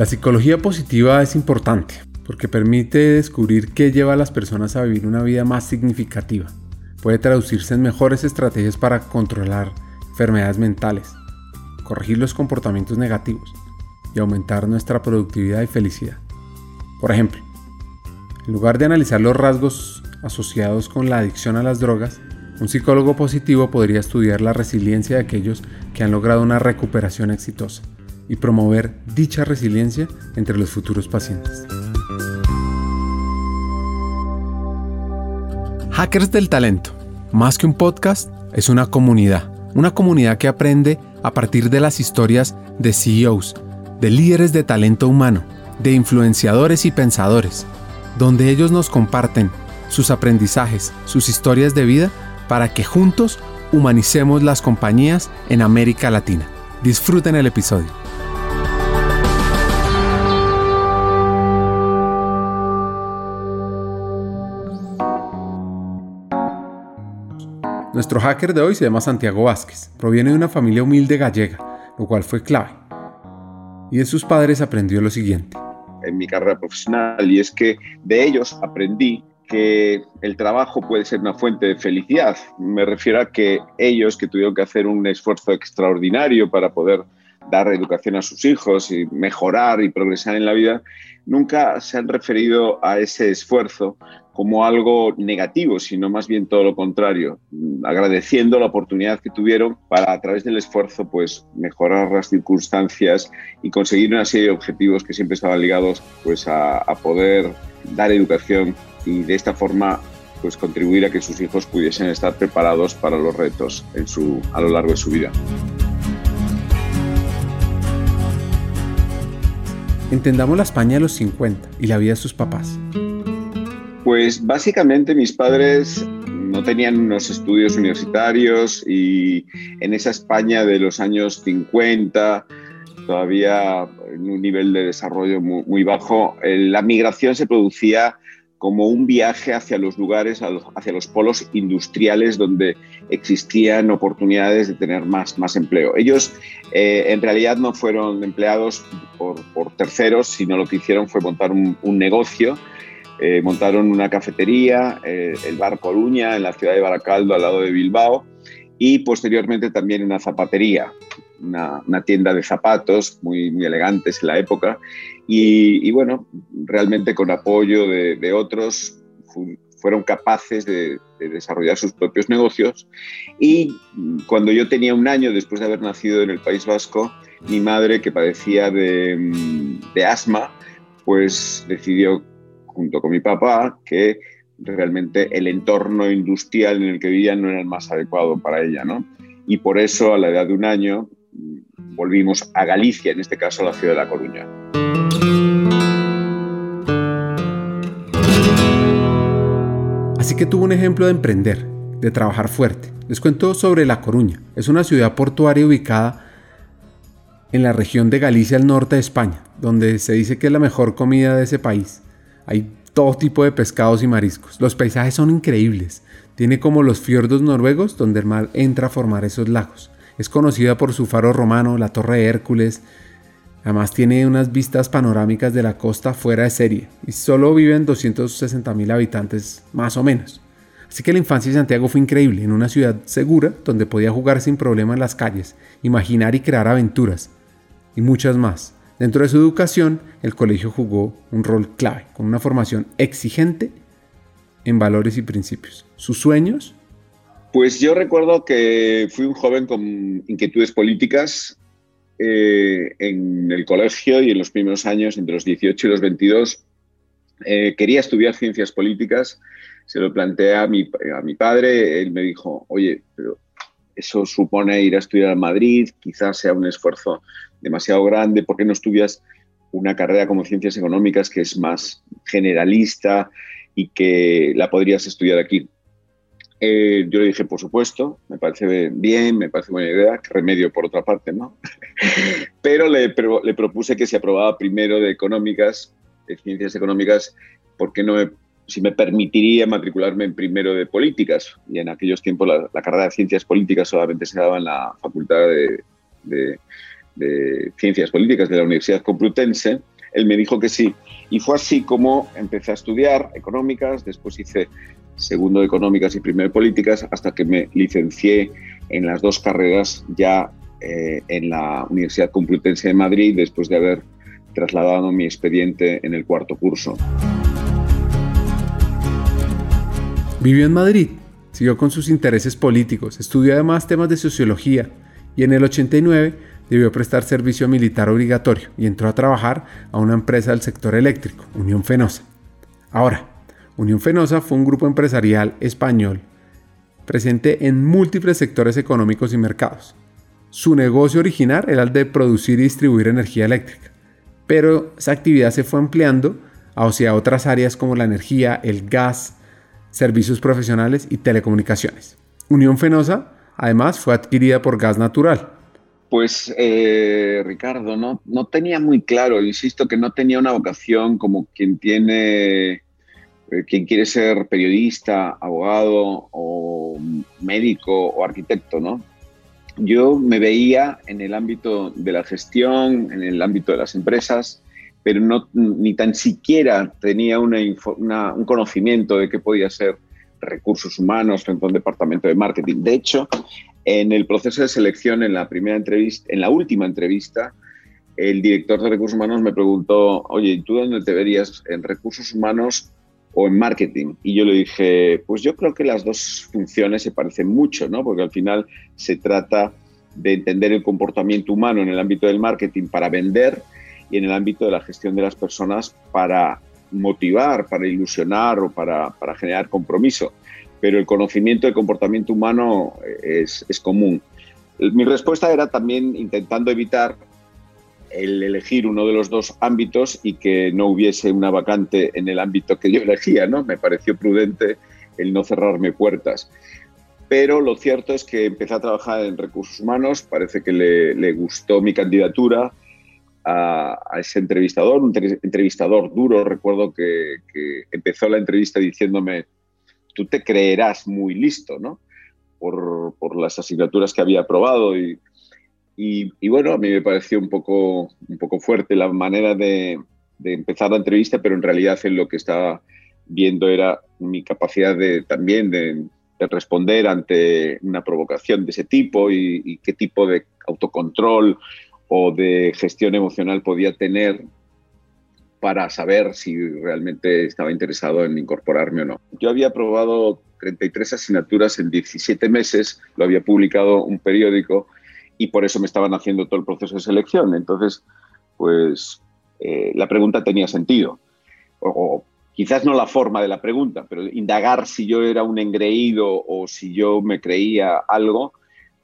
La psicología positiva es importante porque permite descubrir qué lleva a las personas a vivir una vida más significativa. Puede traducirse en mejores estrategias para controlar enfermedades mentales, corregir los comportamientos negativos y aumentar nuestra productividad y felicidad. Por ejemplo, en lugar de analizar los rasgos asociados con la adicción a las drogas, un psicólogo positivo podría estudiar la resiliencia de aquellos que han logrado una recuperación exitosa y promover dicha resiliencia entre los futuros pacientes. Hackers del Talento, más que un podcast, es una comunidad, una comunidad que aprende a partir de las historias de CEOs, de líderes de talento humano, de influenciadores y pensadores, donde ellos nos comparten sus aprendizajes, sus historias de vida, para que juntos humanicemos las compañías en América Latina. Disfruten el episodio. Nuestro hacker de hoy se llama Santiago Vázquez. Proviene de una familia humilde gallega, lo cual fue clave. Y de sus padres aprendió lo siguiente. En mi carrera profesional, y es que de ellos aprendí que el trabajo puede ser una fuente de felicidad. Me refiero a que ellos, que tuvieron que hacer un esfuerzo extraordinario para poder dar educación a sus hijos y mejorar y progresar en la vida, nunca se han referido a ese esfuerzo como algo negativo, sino más bien todo lo contrario, agradeciendo la oportunidad que tuvieron para a través del esfuerzo pues mejorar las circunstancias y conseguir una serie de objetivos que siempre estaban ligados pues a, poder dar educación y de esta forma pues contribuir a que sus hijos pudiesen estar preparados para los retos en su, a lo largo de su vida. Entendamos la España de los 50 y la vida de sus papás. Pues básicamente mis padres no tenían unos estudios universitarios y en esa España de los años 50, todavía en un nivel de desarrollo muy, bajo, eh, la migración se producía como un viaje hacia los lugares, hacia los polos industriales donde existían oportunidades de tener más, más empleo. Ellos eh, en realidad no fueron empleados por, terceros, sino lo que hicieron fue montar un, un negocio eh, montaron una cafetería, eh, el Bar Coruña, en la ciudad de Baracaldo, al lado de Bilbao, y posteriormente también una zapatería, una, tienda de zapatos muy, elegantes en la época. Y, bueno, realmente con apoyo de, otros fueron capaces de, desarrollar sus propios negocios. Y cuando yo tenía un año, después de haber nacido en el País Vasco, mi madre, que padecía de, asma, pues decidió junto con mi papá, que realmente el entorno industrial en el que vivían no era el más adecuado para ella, ¿no? Y por eso, a la edad de un año, volvimos a Galicia, en este caso a la ciudad de La Coruña. Así que tuvo un ejemplo de emprender, de trabajar fuerte. Les cuento sobre La Coruña. Es una ciudad portuaria ubicada en la región de Galicia al norte de España, donde se dice que es la mejor comida de ese país. Hay todo tipo de pescados y mariscos. Los paisajes son increíbles. Tiene como los fiordos noruegos donde el mar entra a formar esos lagos. Es conocida por su faro romano, la Torre de Hércules. Además tiene unas vistas panorámicas de la costa fuera de serie y solo viven 260 mil habitantes más o menos. Así que la infancia de Santiago fue increíble, en una ciudad segura donde podía jugar sin problema en las calles, imaginar y crear aventuras y muchas más. Dentro de su educación, el colegio jugó un rol clave, con una formación exigente en valores y principios. ¿Sus sueños? Pues yo recuerdo que fui un joven con inquietudes políticas eh, en el colegio y en los primeros años, entre los 18 y los 22, eh, quería estudiar ciencias políticas. Se lo planteé a mi, a mi padre, él me dijo, oye, pero eso supone ir a estudiar a Madrid, quizás sea un esfuerzo demasiado grande, ¿por qué no estudias una carrera como ciencias económicas que es más generalista y que la podrías estudiar aquí? Eh, yo le dije, por supuesto, me parece bien, me parece buena idea, que remedio por otra parte, ¿no? Pero le, propuse que si aprobaba primero de económicas, de ciencias económicas, ¿por qué no me si me permitiría matricularme en primero de políticas. Y en aquellos tiempos la, carrera de ciencias políticas solamente se daba en la Facultad de, Ciencias Políticas de la Universidad Complutense. él me dijo que sí. Y fue así como empecé a estudiar económicas, después hice segundo de económicas y primero de políticas, hasta que me licencié en las dos carreras ya eh, en la Universidad Complutense de Madrid, después de haber trasladado mi expediente en el cuarto curso. Vivió en Madrid, siguió con sus intereses políticos, estudió además temas de sociología y en el 89 debió prestar servicio militar obligatorio y entró a trabajar a una empresa del sector eléctrico, Unión Fenosa. Ahora, Unión Fenosa fue un grupo empresarial español presente en múltiples sectores económicos y mercados. Su negocio original era el de producir y distribuir energía eléctrica, pero esa actividad se fue ampliando hacia otras áreas como la energía, el gas, servicios profesionales y telecomunicaciones. Unión Fenosa, además, fue adquirida por Gas Natural. Pues, eh, Ricardo, no, no tenía muy claro, insisto que no tenía una vocación como quien tiene, quien quiere ser periodista, abogado o médico o arquitecto, ¿no? Yo me veía en el ámbito de la gestión, en el ámbito de las empresas, pero no, ni tan siquiera tenía una, un conocimiento de qué podía ser recursos humanos frente a un departamento de marketing. De hecho, en el proceso de selección, en la primera entrevista, en la última entrevista, el director de recursos humanos me preguntó, oye, ¿tú dónde te verías? ¿En recursos humanos o en marketing? Y yo le dije, pues yo creo que las dos funciones se parecen mucho, ¿no? Porque al final se trata de entender el comportamiento humano en el ámbito del marketing para vender y en el ámbito de la gestión de las personas para motivar, para ilusionar o para, para generar compromiso. Pero el conocimiento del comportamiento humano es, es común. Mi respuesta era también intentando evitar el elegir uno de los dos ámbitos y que no hubiese una vacante en el ámbito que yo elegía, ¿no? Me pareció prudente el no cerrarme puertas. Pero lo cierto es que empecé a trabajar en recursos humanos, parece que le, le gustó mi candidatura, a, ese entrevistador, un entrevistador duro. Recuerdo que, empezó la entrevista diciéndome, tú te creerás muy listo, ¿no? Por, por las asignaturas que había aprobado y, y, bueno, a mí me pareció un poco, un poco fuerte la manera de, de empezar la entrevista, pero en realidad en lo que estaba viendo era mi capacidad de, también de, de responder ante una provocación de ese tipo y, y, qué tipo de autocontrol o de gestión emocional podía tener para saber si realmente estaba interesado en incorporarme o no. Yo había aprobado 33 asignaturas en 17 meses, lo había publicado un periódico y por eso me estaban haciendo todo el proceso de selección. Entonces, pues eh, la pregunta tenía sentido. O, quizás no la forma de la pregunta, pero indagar si yo era un engreído o si yo me creía algo,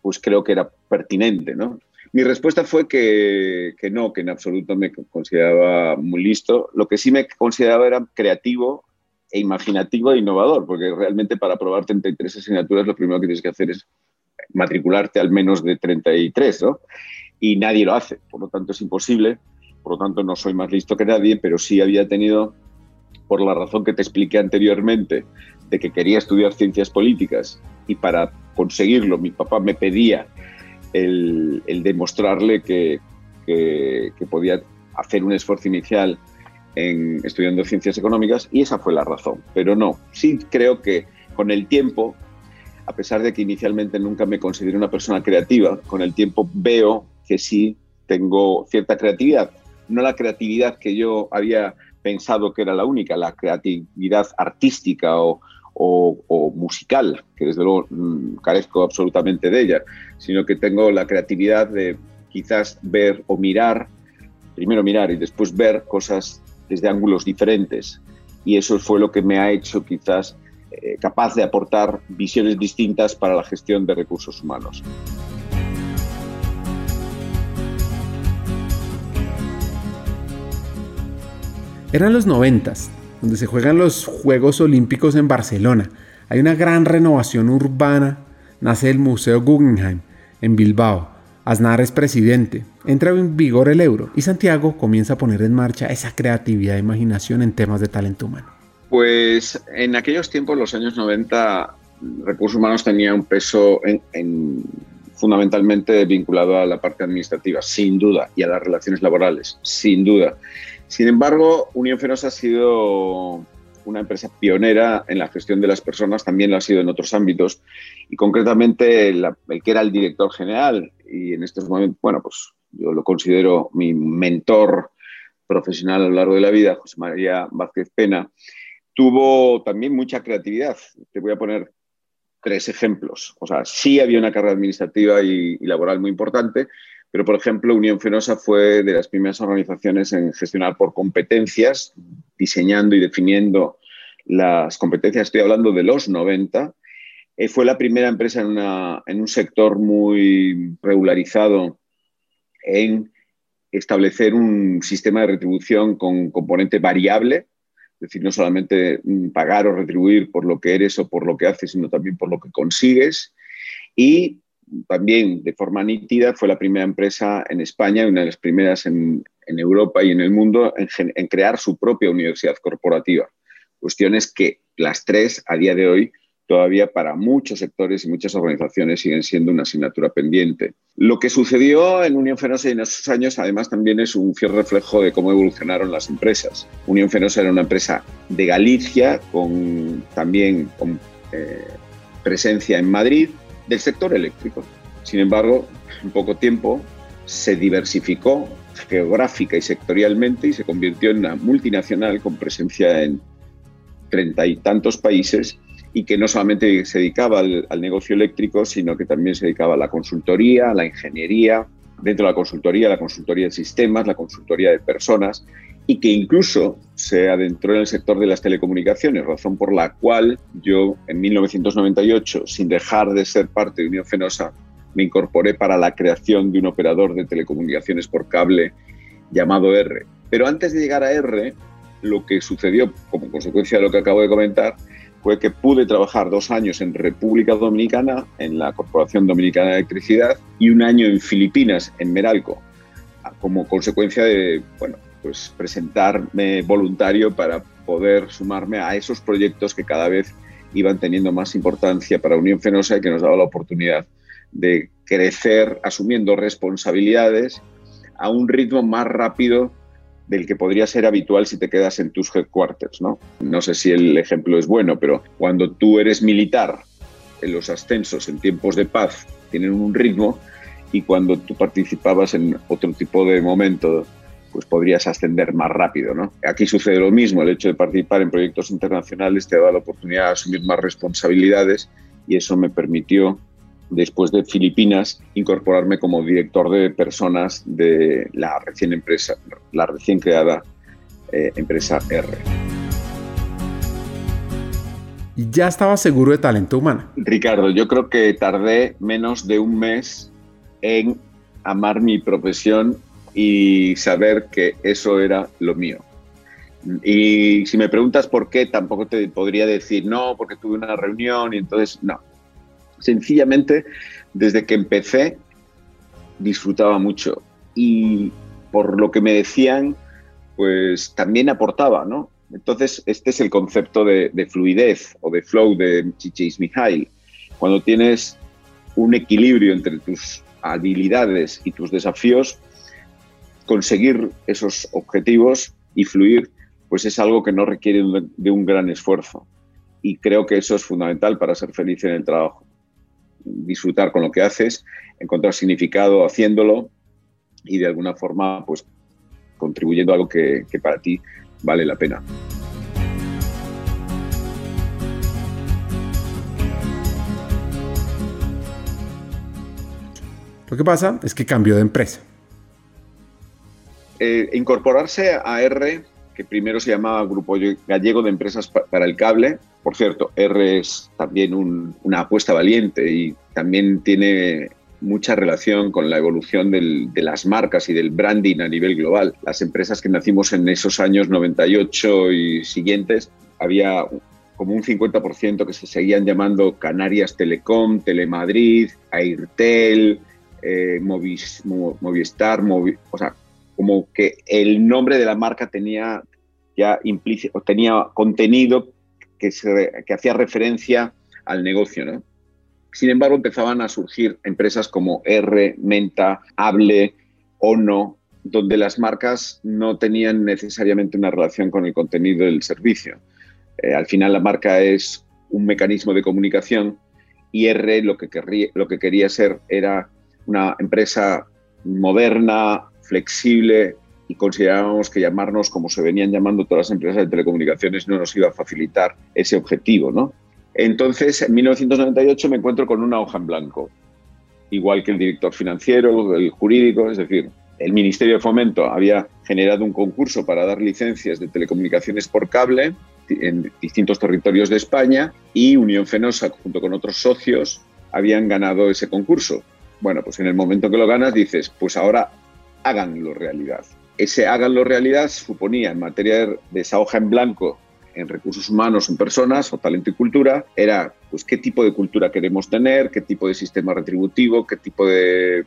pues creo que era pertinente, ¿no? Mi respuesta fue que, que, no, que en absoluto me consideraba muy listo. Lo que sí me consideraba era creativo e imaginativo e innovador, porque realmente para aprobar 33 asignaturas lo primero que tienes que hacer es matricularte al menos de 33, ¿no? Y nadie lo hace, por lo tanto es imposible, por lo tanto no soy más listo que nadie, pero sí había tenido, por la razón que te expliqué anteriormente, de que quería estudiar ciencias políticas y para conseguirlo mi papá me pedía el, demostrarle que, podía hacer un esfuerzo inicial en estudiando ciencias económicas y esa fue la razón. Pero no, sí creo que con el tiempo, a pesar de que inicialmente nunca me consideré una persona creativa, con el tiempo veo que sí tengo cierta creatividad. No la creatividad que yo había pensado que era la única, la creatividad artística o, musical, que desde luego mm, carezco absolutamente de ella, sino que tengo la creatividad de quizás ver o mirar, primero mirar y después ver cosas desde ángulos diferentes. Y eso fue lo que me ha hecho quizás eh, capaz de aportar visiones distintas para la gestión de recursos humanos. Eran los noventas, donde se juegan los Juegos Olímpicos en Barcelona. Hay una gran renovación urbana. Nace el Museo Guggenheim en Bilbao. Aznar es presidente. Entra en vigor el euro y Santiago comienza a poner en marcha esa creatividad e imaginación en temas de talento humano. Pues en aquellos tiempos, los años 90, recursos humanos tenía un peso en, fundamentalmente vinculado a la parte administrativa, sin duda, y a las relaciones laborales, sin duda. Sin embargo, Unión Fenosa ha sido una empresa pionera en la gestión de las personas, también lo ha sido en otros ámbitos, y concretamente el, que era el director general, y en estos momentos, bueno, pues yo lo considero mi mentor profesional a lo largo de la vida, José María Vázquez Pena, tuvo también mucha creatividad. Te voy a poner tres ejemplos. O sea, sí había una carrera administrativa y, laboral muy importante, pero por ejemplo, Unión Fenosa fue de las primeras organizaciones en gestionar por competencias, diseñando y definiendo las competencias. Estoy hablando de los 90. Eh, fue la primera empresa en, en un sector muy regularizado en establecer un sistema de retribución con componente variable, es decir, no solamente mm, pagar o retribuir por lo que eres o por lo que haces, sino también por lo que consigues. Y también de forma nítida fue la primera empresa en España, una de las primeras en, Europa y en el mundo en, en crear su propia universidad corporativa. Cuestiones que las tres a día de hoy todavía para muchos sectores y muchas organizaciones siguen siendo una asignatura pendiente. Lo que sucedió en Unión Fenosa en esos años, además, también es un fiel reflejo de cómo evolucionaron las empresas. Unión Fenosa era una empresa de Galicia, con también con eh, presencia en Madrid, del sector eléctrico. Sin embargo, en poco tiempo se diversificó geográfica y sectorialmente y se convirtió en una multinacional con presencia en treinta y tantos países y que no solamente se dedicaba al, negocio eléctrico, sino que también se dedicaba a la consultoría, a la ingeniería, dentro de la consultoría, la consultoría de sistemas, la consultoría de personas, y que incluso se adentró en el sector de las telecomunicaciones, razón por la cual yo en 1998, sin dejar de ser parte de Unión Fenosa, me incorporé para la creación de un operador de telecomunicaciones por cable llamado R. Pero antes de llegar a R, lo que sucedió como consecuencia de lo que acabo de comentar fue que pude trabajar dos años en República Dominicana, en la Corporación Dominicana de Electricidad, y un año en Filipinas, en Meralco, como consecuencia de, bueno, pues presentarme voluntario para poder sumarme a esos proyectos que cada vez iban teniendo más importancia para Unión Fenosa y que nos daba la oportunidad de crecer asumiendo responsabilidades a un ritmo más rápido del que podría ser habitual si te quedas en tus headquarters, ¿no? No sé si el ejemplo es bueno, pero cuando tú eres militar, los ascensos en tiempos de paz tienen un ritmo y cuando tú participabas en otro tipo de momento, pues podrías ascender más rápido, ¿no? Aquí sucede lo mismo, el hecho de participar en proyectos internacionales te da la oportunidad de asumir más responsabilidades y eso me permitió después de Filipinas, incorporarme como director de personas de la recién, empresa, la recién creada eh, empresa R. ¿Y ya estaba seguro de talento humano? Ricardo, yo creo que tardé menos de un mes en amar mi profesión y saber que eso era lo mío. Y si me preguntas por qué, tampoco te podría decir no, porque tuve una reunión y entonces no. Sencillamente, desde que empecé, disfrutaba mucho y por lo que me decían, pues también aportaba, ¿no? Entonces, este es el concepto de, fluidez o de flow de Chichis Mihail. Cuando tienes un equilibrio entre tus habilidades y tus desafíos, conseguir esos objetivos y fluir, pues es algo que no requiere de un gran esfuerzo. Y creo que eso es fundamental para ser feliz en el trabajo disfrutar con lo que haces, encontrar significado haciéndolo y de alguna forma pues contribuyendo a algo que, que para ti vale la pena. Lo que pasa es que cambió de empresa. Eh, incorporarse a R que primero se llamaba Grupo Gallego de Empresas para el Cable. Por cierto, R es también una apuesta valiente y también tiene mucha relación con la evolución de las marcas y del branding a nivel global. Las empresas que nacimos en esos años 98 y siguientes, había como un 50% que se seguían llamando Canarias Telecom, Telemadrid, Airtel, eh, Movistar, o sea, como que el nombre de la marca tenía ya implícito, tenía contenido que, se, que hacía referencia al negocio, ¿no? Sin embargo, empezaban a surgir empresas como R, Menta, Hable, Ono, donde las marcas no tenían necesariamente una relación con el contenido del servicio. Eh, al final la marca es un mecanismo de comunicación y R lo que, lo que quería ser era una empresa moderna, flexible y considerábamos que llamarnos como se venían llamando todas las empresas de telecomunicaciones no nos iba a facilitar ese objetivo. ¿no? Entonces, en 1998 me encuentro con una hoja en blanco, igual que el director financiero, el jurídico, es decir, el Ministerio de Fomento había generado un concurso para dar licencias de telecomunicaciones por cable en distintos territorios de España y Unión Fenosa, junto con otros socios, habían ganado ese concurso. Bueno, pues en el momento que lo ganas dices, pues ahora háganlo realidad. Ese háganlo realidad suponía en materia de esa hoja en blanco en recursos humanos, en personas o talento y cultura, era pues qué tipo de cultura queremos tener, qué tipo de sistema retributivo, qué tipo de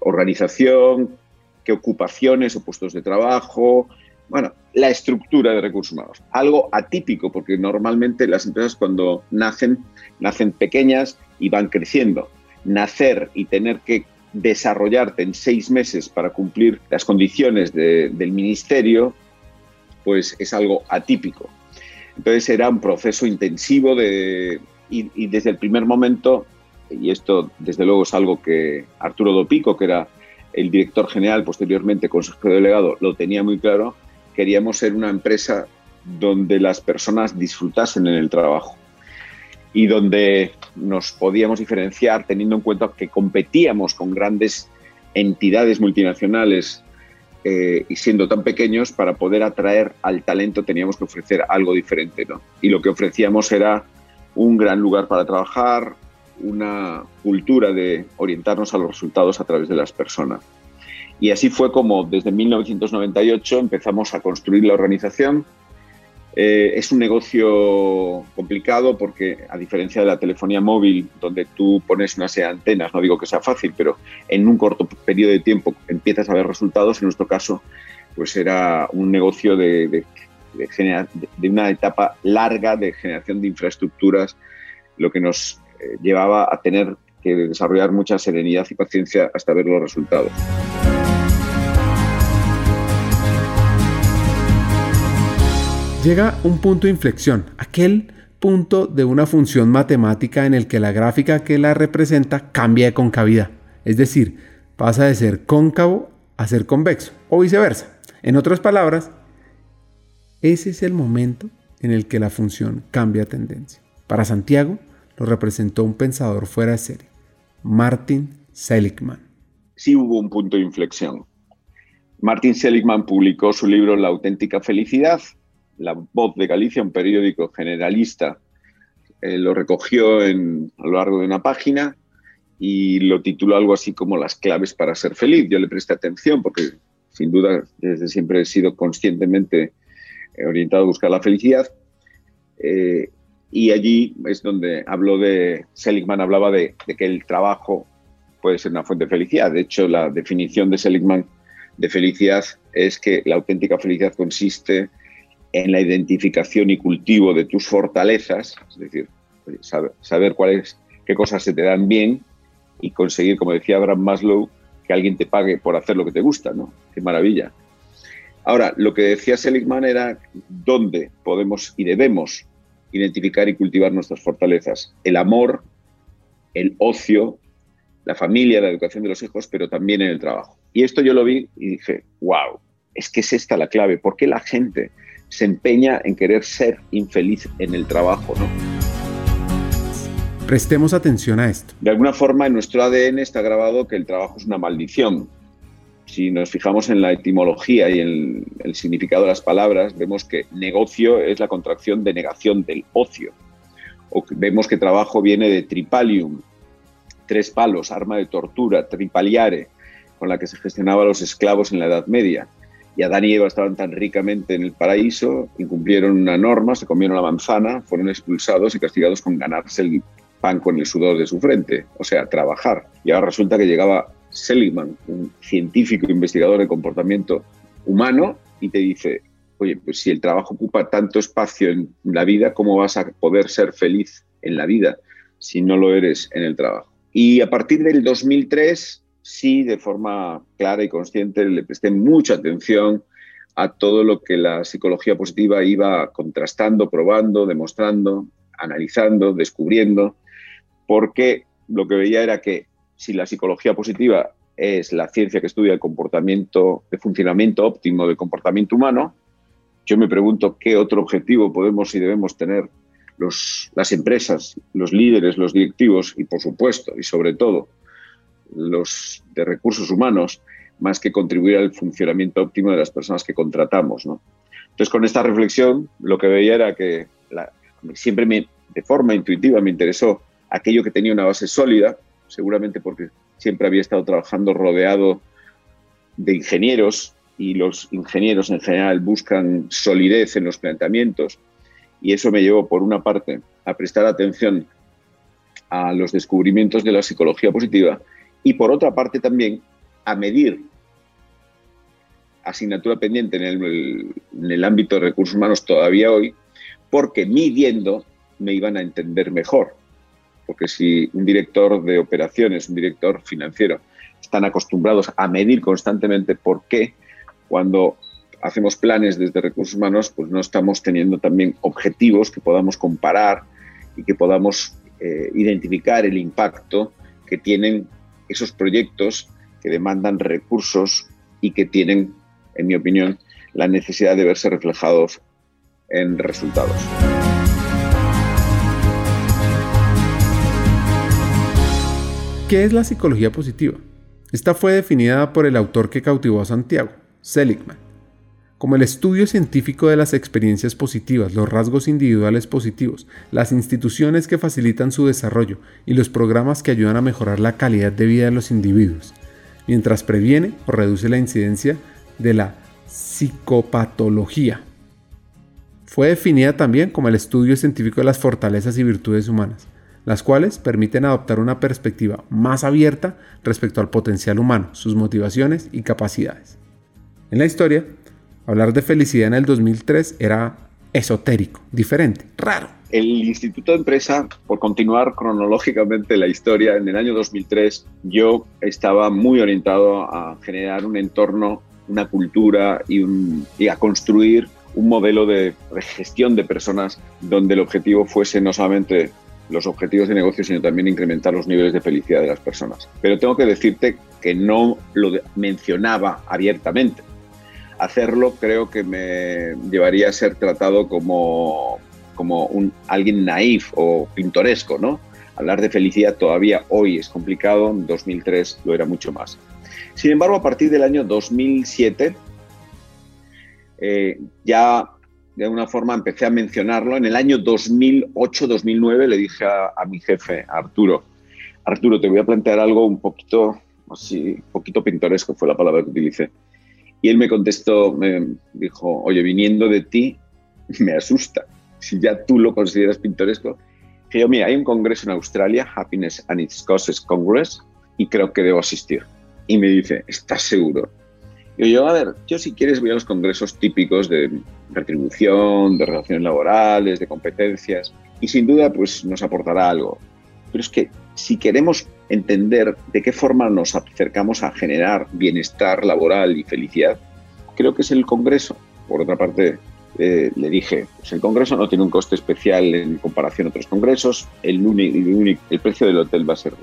organización, qué ocupaciones o puestos de trabajo, bueno, la estructura de recursos humanos. Algo atípico, porque normalmente las empresas cuando nacen, nacen pequeñas y van creciendo. Nacer y tener que desarrollarte en seis meses para cumplir las condiciones del ministerio, pues es algo atípico. Entonces era un proceso intensivo de, y, y, desde el primer momento, y esto desde luego es algo que Arturo Dopico, que era el director general, posteriormente consejero delegado, lo tenía muy claro, queríamos ser una empresa donde las personas disfrutasen en el trabajo y donde nos podíamos diferenciar teniendo en cuenta que competíamos con grandes entidades multinacionales eh, y siendo tan pequeños, para poder atraer al talento teníamos que ofrecer algo diferente. ¿no? Y lo que ofrecíamos era un gran lugar para trabajar, una cultura de orientarnos a los resultados a través de las personas. Y así fue como desde 1998 empezamos a construir la organización. Eh, es un negocio complicado porque a diferencia de la telefonía móvil, donde tú pones una serie de antenas, no digo que sea fácil, pero en un corto periodo de tiempo empiezas a ver resultados, en nuestro caso pues era un negocio de, de, de una etapa larga de generación de infraestructuras, lo que nos eh, llevaba a tener que desarrollar mucha serenidad y paciencia hasta ver los resultados. Llega un punto de inflexión, aquel punto de una función matemática en el que la gráfica que la representa cambia de concavidad, es decir, pasa de ser cóncavo a ser convexo o viceversa. En otras palabras, ese es el momento en el que la función cambia tendencia. Para Santiago lo representó un pensador fuera de serie, Martin Seligman. Sí hubo un punto de inflexión. Martin Seligman publicó su libro La auténtica felicidad la Voz de Galicia, un periódico generalista, eh, lo recogió en, a lo largo de una página y lo tituló algo así como Las claves para ser feliz. Yo le presté atención porque sin duda desde siempre he sido conscientemente eh, orientado a buscar la felicidad. Eh, y allí es donde habló de, Seligman hablaba de, de, que el trabajo puede ser una fuente de felicidad. De hecho, la definición de Seligman de felicidad es que la auténtica felicidad consiste en la identificación y cultivo de tus fortalezas, es decir, saber, cuáles, qué cosas se te dan bien y conseguir, como decía Abraham Maslow, que alguien te pague por hacer lo que te gusta, ¿no? Qué maravilla. Ahora, lo que decía Seligman era dónde podemos y debemos identificar y cultivar nuestras fortalezas. El amor, el ocio, la familia, la educación de los hijos, pero también en el trabajo. Y esto yo lo vi y dije, wow, es que es esta la clave. ¿Por qué la gente se empeña en querer ser infeliz en el trabajo, ¿no? Prestemos atención a esto. De alguna forma en nuestro ADN está grabado que el trabajo es una maldición. Si nos fijamos en la etimología y en el significado de las palabras, vemos que negocio es la contracción de negación del ocio. O vemos que trabajo viene de tripalium, tres palos, arma de tortura, tripaliare, con la que se gestionaba a los esclavos en la Edad Media y Adán y Eva estaban tan ricamente en el paraíso, incumplieron una norma, se comieron la manzana, fueron expulsados y castigados con ganarse el pan con el sudor de su frente, o sea, trabajar. Y ahora resulta que llegaba Seligman, un científico investigador de comportamiento humano, y te dice, oye, pues si el trabajo ocupa tanto espacio en la vida, ¿cómo vas a poder ser feliz en la vida? si no lo eres en el trabajo. Y a partir del 2003, sí, de forma clara y consciente, le presté mucha atención a todo lo que la psicología positiva iba contrastando, probando, demostrando, analizando, descubriendo, porque lo que veía era que si la psicología positiva es la ciencia que estudia el comportamiento, el funcionamiento óptimo del comportamiento humano, yo me pregunto qué otro objetivo podemos y debemos tener las empresas, los líderes, los directivos y, por supuesto, y sobre todo, los de recursos humanos, más que contribuir al funcionamiento óptimo de las personas que contratamos. Entonces, con esta reflexión, lo que veía era que siempre me, de forma intuitiva me interesó aquello que tenía una base sólida, seguramente porque siempre había estado trabajando rodeado de ingenieros y los ingenieros en general buscan solidez en los planteamientos y eso me llevó, por una parte, a prestar atención a los descubrimientos de la psicología positiva y, por otra parte, también a medir asignatura pendiente en el, en el ámbito de recursos humanos todavía hoy, porque midiendo me iban a entender mejor. Porque si un director de operaciones, un director financiero, están acostumbrados a medir constantemente por qué cuando hacemos planes desde recursos humanos, pues no estamos teniendo también objetivos que podamos comparar y que podamos eh, identificar el impacto que tienen esos proyectos que demandan recursos y que tienen, en mi opinión, la necesidad de verse reflejados en resultados. ¿Qué es la psicología positiva? Esta fue definida por el autor que cautivó a Santiago, Seligman como el estudio científico de las experiencias positivas, los rasgos individuales positivos, las instituciones que facilitan su desarrollo y los programas que ayudan a mejorar la calidad de vida de los individuos, mientras previene o reduce la incidencia de la psicopatología. Fue definida también como el estudio científico de las fortalezas y virtudes humanas, las cuales permiten adoptar una perspectiva más abierta respecto al potencial humano, sus motivaciones y capacidades. En la historia, Hablar de felicidad en el 2003 era esotérico, diferente, raro. El Instituto de Empresa, por continuar cronológicamente la historia, en el año 2003 yo estaba muy orientado a generar un entorno, una cultura y, y a construir un modelo de gestión de personas donde el objetivo fuese no solamente los objetivos de negocio, sino también incrementar los niveles de felicidad de las personas. Pero tengo que decirte que no lo mencionaba abiertamente hacerlo creo que me llevaría a ser tratado como, como un, alguien naif o pintoresco, ¿no? Hablar de felicidad todavía hoy es complicado, en 2003 lo era mucho más. Sin embargo, a partir del año 2007, eh, ya de alguna forma empecé a mencionarlo. En el año 2008-2009 le dije a, mi jefe, Arturo, Arturo, te voy a plantear algo un poquito, así, un poquito pintoresco, fue la palabra que utilicé. Y él me contestó, me dijo, oye, viniendo de ti, me asusta. Si ya tú lo consideras pintoresco. Yo, mira, hay un congreso en Australia, Happiness and Its Causes Congress, y creo que debo asistir. Y me dice, ¿estás seguro? Y yo, a ver, yo si quieres voy a los congresos típicos de retribución, de relaciones laborales, de competencias, y sin duda pues nos aportará algo. Pero es que si queremos entender de qué forma nos acercamos a generar bienestar laboral y felicidad, creo que es el Congreso. Por otra parte, eh, le dije, pues el Congreso no tiene un coste especial en comparación a otros congresos, el, único, el precio del hotel va a ser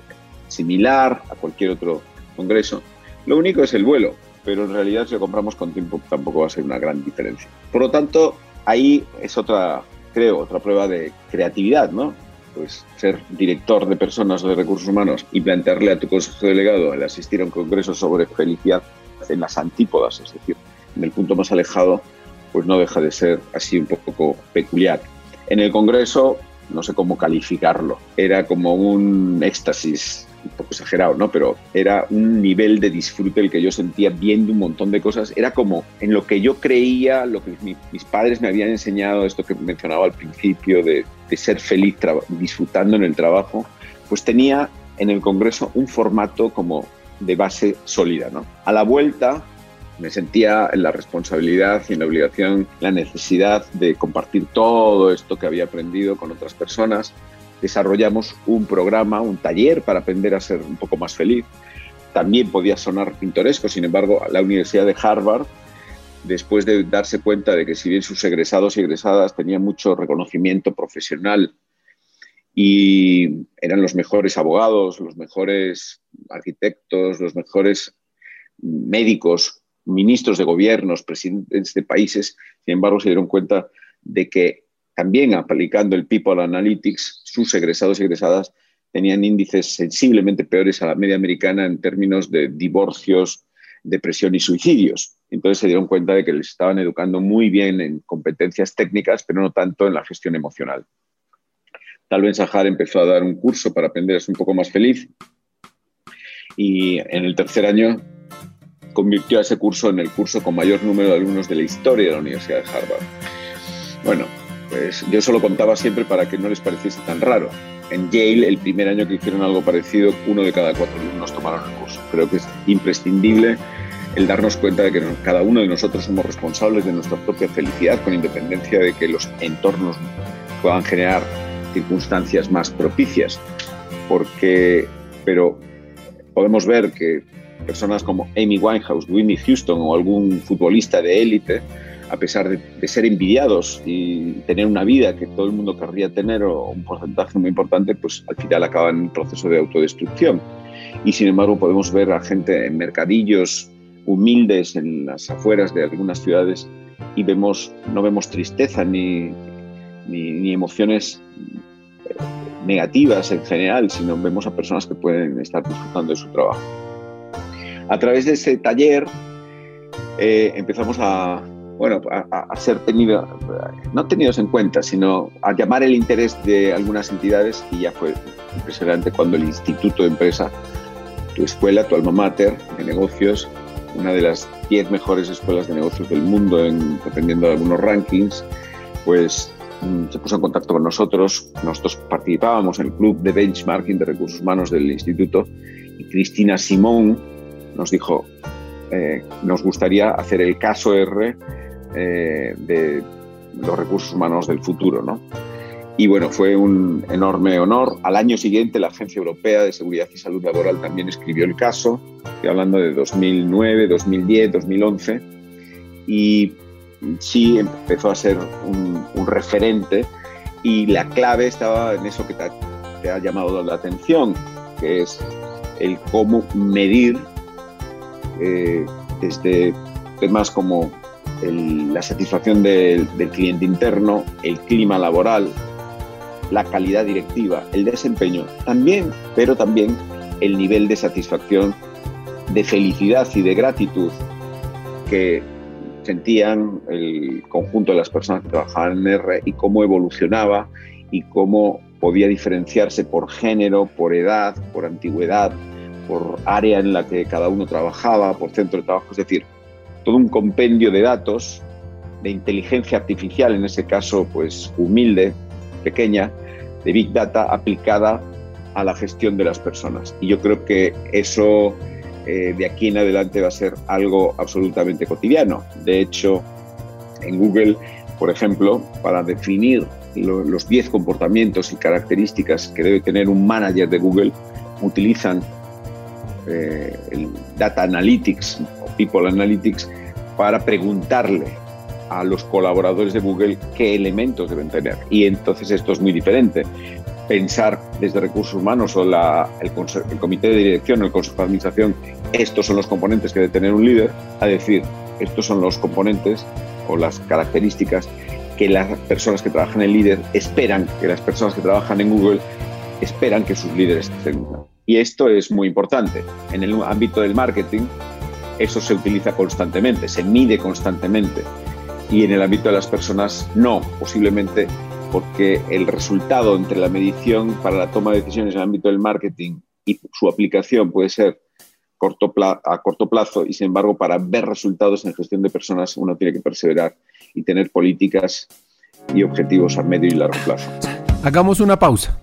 similar a cualquier otro Congreso. Lo único es el vuelo, pero en realidad si lo compramos con tiempo tampoco va a ser una gran diferencia. Por lo tanto, ahí es otra, creo, otra prueba de creatividad, ¿no? Pues ser director de personas o de recursos humanos y plantearle a tu consejo delegado el asistir a un congreso sobre felicidad en las antípodas, es decir, en el punto más alejado, pues no deja de ser así un poco peculiar. En el congreso, no sé cómo calificarlo, era como un éxtasis un poco exagerado, ¿no? Pero era un nivel de disfrute el que yo sentía viendo un montón de cosas. Era como en lo que yo creía, lo que mis padres me habían enseñado, esto que mencionaba al principio, de, de ser feliz disfrutando en el trabajo, pues tenía en el Congreso un formato como de base sólida, ¿no? A la vuelta me sentía en la responsabilidad y en la obligación, la necesidad de compartir todo esto que había aprendido con otras personas desarrollamos un programa, un taller para aprender a ser un poco más feliz. También podía sonar pintoresco, sin embargo, la Universidad de Harvard, después de darse cuenta de que si bien sus egresados y egresadas tenían mucho reconocimiento profesional y eran los mejores abogados, los mejores arquitectos, los mejores médicos, ministros de gobiernos, presidentes de países, sin embargo se dieron cuenta de que también aplicando el People Analytics, sus egresados y egresadas tenían índices sensiblemente peores a la media americana en términos de divorcios, depresión y suicidios. Entonces se dieron cuenta de que les estaban educando muy bien en competencias técnicas, pero no tanto en la gestión emocional. Tal vez Sahar empezó a dar un curso para aprender a ser un poco más feliz y en el tercer año convirtió a ese curso en el curso con mayor número de alumnos de la historia de la Universidad de Harvard. Bueno, pues yo solo contaba siempre para que no les pareciese tan raro. En Yale, el primer año que hicieron algo parecido, uno de cada cuatro alumnos tomaron el curso. Creo que es imprescindible el darnos cuenta de que cada uno de nosotros somos responsables de nuestra propia felicidad, con independencia de que los entornos puedan generar circunstancias más propicias. Porque, pero podemos ver que personas como Amy Winehouse, Whitney Houston o algún futbolista de élite a pesar de, ser envidiados y tener una vida que todo el mundo querría tener o un porcentaje muy importante, pues al final acaban en un proceso de autodestrucción. Y sin embargo podemos ver a gente en mercadillos humildes en las afueras de algunas ciudades y vemos, no vemos tristeza ni, ni, emociones eh, negativas en general, sino vemos a personas que pueden estar disfrutando de su trabajo. A través de ese taller eh, empezamos a, bueno, a, ser tenido, no tenidos en cuenta, sino a llamar el interés de algunas entidades y ya fue impresionante cuando el Instituto de Empresa, tu escuela, tu alma mater de negocios, una de las 10 mejores escuelas de negocios del mundo, en, dependiendo de algunos rankings, pues mm, se puso en contacto con nosotros. Nosotros participábamos en el club de benchmarking de recursos humanos del instituto y Cristina Simón nos dijo, eh, nos gustaría hacer el caso R eh, de los recursos humanos del futuro. ¿no? Y bueno, fue un enorme honor. Al año siguiente, la Agencia Europea de Seguridad y Salud Laboral también escribió el caso, estoy hablando de 2009, 2010, 2011, y sí empezó a ser un, referente y la clave estaba en eso que te ha, llamado la atención, que es el cómo medir eh, desde temas como la satisfacción del, cliente interno, el clima laboral, la calidad directiva, el desempeño, también, pero también el nivel de satisfacción, de felicidad y de gratitud que sentían el conjunto de las personas que trabajaban en R y cómo evolucionaba y cómo podía diferenciarse por género, por edad, por antigüedad, por área en la que cada uno trabajaba, por centro de trabajo. Es decir, todo un compendio de datos, de inteligencia artificial, en ese caso, pues humilde, pequeña, de Big Data aplicada a la gestión de las personas. Y yo creo que eso eh, de aquí en adelante va a ser algo absolutamente cotidiano. De hecho, en Google, por ejemplo, para definir los 10 comportamientos y características que debe tener un manager de Google, utilizan eh, el Data Analytics People Analytics para preguntarle a los colaboradores de Google qué elementos deben tener. Y entonces esto es muy diferente. Pensar desde recursos humanos o el, comité de dirección o el consejo de administración, estos son los componentes que debe tener un líder, a decir, estos son los componentes o las características que las personas que trabajan en líder esperan, que las personas que trabajan en Google esperan que sus líderes tengan. Y esto es muy importante. En el ámbito del marketing, eso se utiliza constantemente, se mide constantemente. Y en el ámbito de las personas no, posiblemente porque el resultado entre la medición para la toma de decisiones en el ámbito del marketing y su aplicación puede ser a corto plazo y sin embargo para ver resultados en gestión de personas uno tiene que perseverar y tener políticas y objetivos a medio y largo plazo. Hagamos una pausa.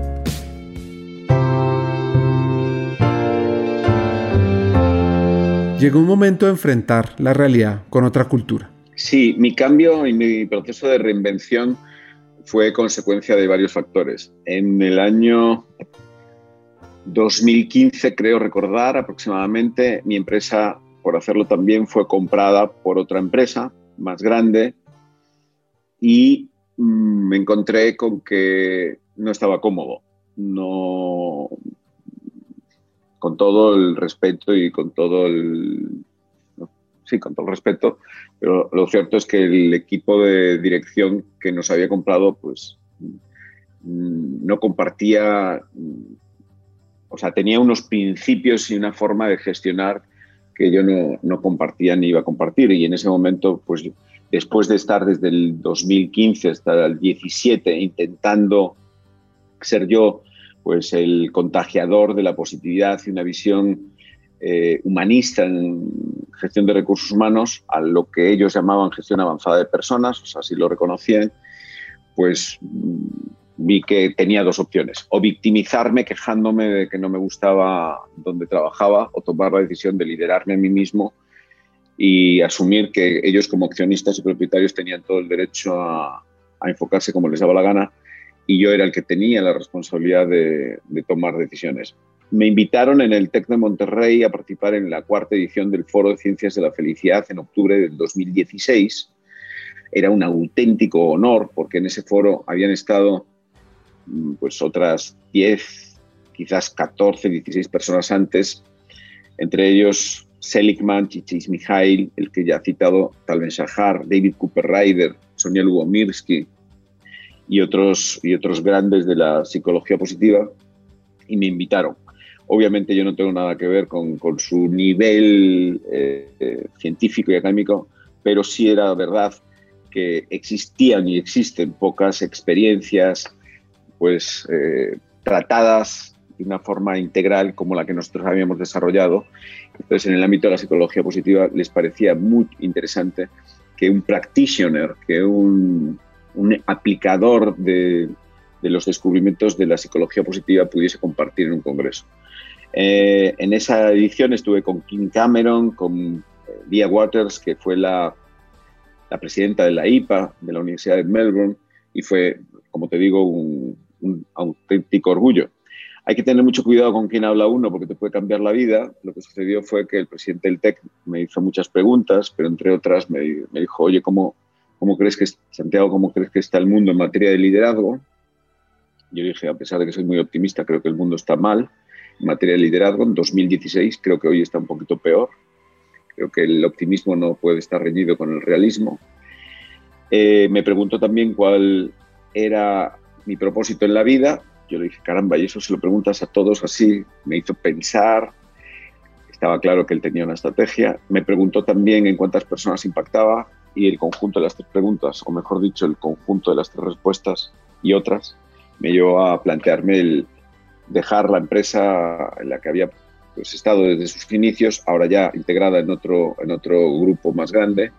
Llegó un momento de enfrentar la realidad con otra cultura. Sí, mi cambio y mi proceso de reinvención fue consecuencia de varios factores. En el año 2015, creo recordar aproximadamente, mi empresa, por hacerlo también, fue comprada por otra empresa más grande y mm, me encontré con que no estaba cómodo. No, con todo el respeto y con todo el sí, con todo el respeto, pero lo cierto es que el equipo de dirección que nos había comprado, pues mm, no compartía, mm, o sea, tenía unos principios y una forma de gestionar que yo no, no compartía ni iba a compartir. Y en ese momento, pues después de estar desde el 2015 hasta el 17 intentando ser yo pues el contagiador de la positividad y una visión eh, humanista en gestión de recursos humanos a lo que ellos llamaban gestión avanzada de personas, o sea, si lo reconocían, pues mm, vi que tenía dos opciones, o victimizarme quejándome de que no me gustaba donde trabajaba, o tomar la decisión de liderarme a mí mismo y asumir que ellos como accionistas y propietarios tenían todo el derecho a, a enfocarse como les daba la gana y yo era el que tenía la responsabilidad de, tomar decisiones me invitaron en el TEC de Monterrey a participar en la cuarta edición del Foro de Ciencias de la Felicidad en octubre del 2016. Era un auténtico honor porque en ese foro habían estado mm, pues otras 10, quizás 14, 16 personas antes, entre ellos Seligman, Chichis Mijail, el que ya ha citado Tal Ben Shahar, David Cooper Ryder, Sonia Lubomirsky y otros, y otros grandes de la psicología positiva, y me invitaron. Obviamente yo no tengo nada que ver con, su nivel eh, eh, científico y académico, pero sí era verdad que existían y existen pocas experiencias pues, eh, tratadas de una forma integral como la que nosotros habíamos desarrollado. Entonces, en el ámbito de la psicología positiva les parecía muy interesante que un practitioner, que un, un aplicador de, los descubrimientos de la psicología positiva pudiese compartir en un congreso. Eh, en esa edición estuve con Kim Cameron, con Lia Waters, que fue la, la, presidenta de la IPA de la Universidad de Melbourne, y fue, como te digo, un, auténtico orgullo. Hay que tener mucho cuidado con quién habla uno porque te puede cambiar la vida. Lo que sucedió fue que el presidente del TEC me hizo muchas preguntas, pero entre otras me, me dijo, oye, ¿cómo, ¿cómo crees que, Santiago, cómo crees que está el mundo en materia de liderazgo? Yo dije, a pesar de que soy muy optimista, creo que el mundo está mal en materia de liderazgo. En 2016 creo que hoy está un poquito peor. Creo que el optimismo no puede estar reñido con el realismo. Eh, me preguntó también cuál era mi propósito en la vida. Yo le dije, caramba, y eso se lo preguntas a todos así. Me hizo pensar. Estaba claro que él tenía una estrategia. Me preguntó también en cuántas personas impactaba y el conjunto de las tres preguntas, o mejor dicho, el conjunto de las tres respuestas y otras, me llevó a plantearme el, dejar la empresa en la que había pues, estado desde sus inicios, ahora ya integrada en otro, en otro grupo más grande,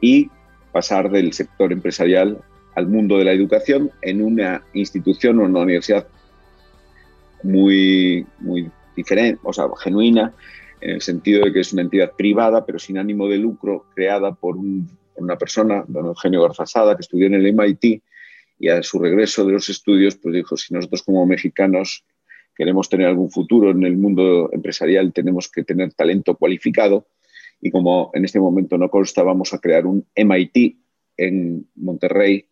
y pasar del sector empresarial al mundo de la educación en una institución o una universidad muy, muy diferente, o sea, genuina, en el sentido de que es una entidad privada, pero sin ánimo de lucro, creada por, una persona, don Eugenio Garzasada, que estudió en el MIT y a su regreso de los estudios, pues dijo, si nosotros como mexicanos queremos tener algún futuro en el mundo empresarial, tenemos que tener talento cualificado y como en este momento no consta, vamos a crear un MIT en Monterrey,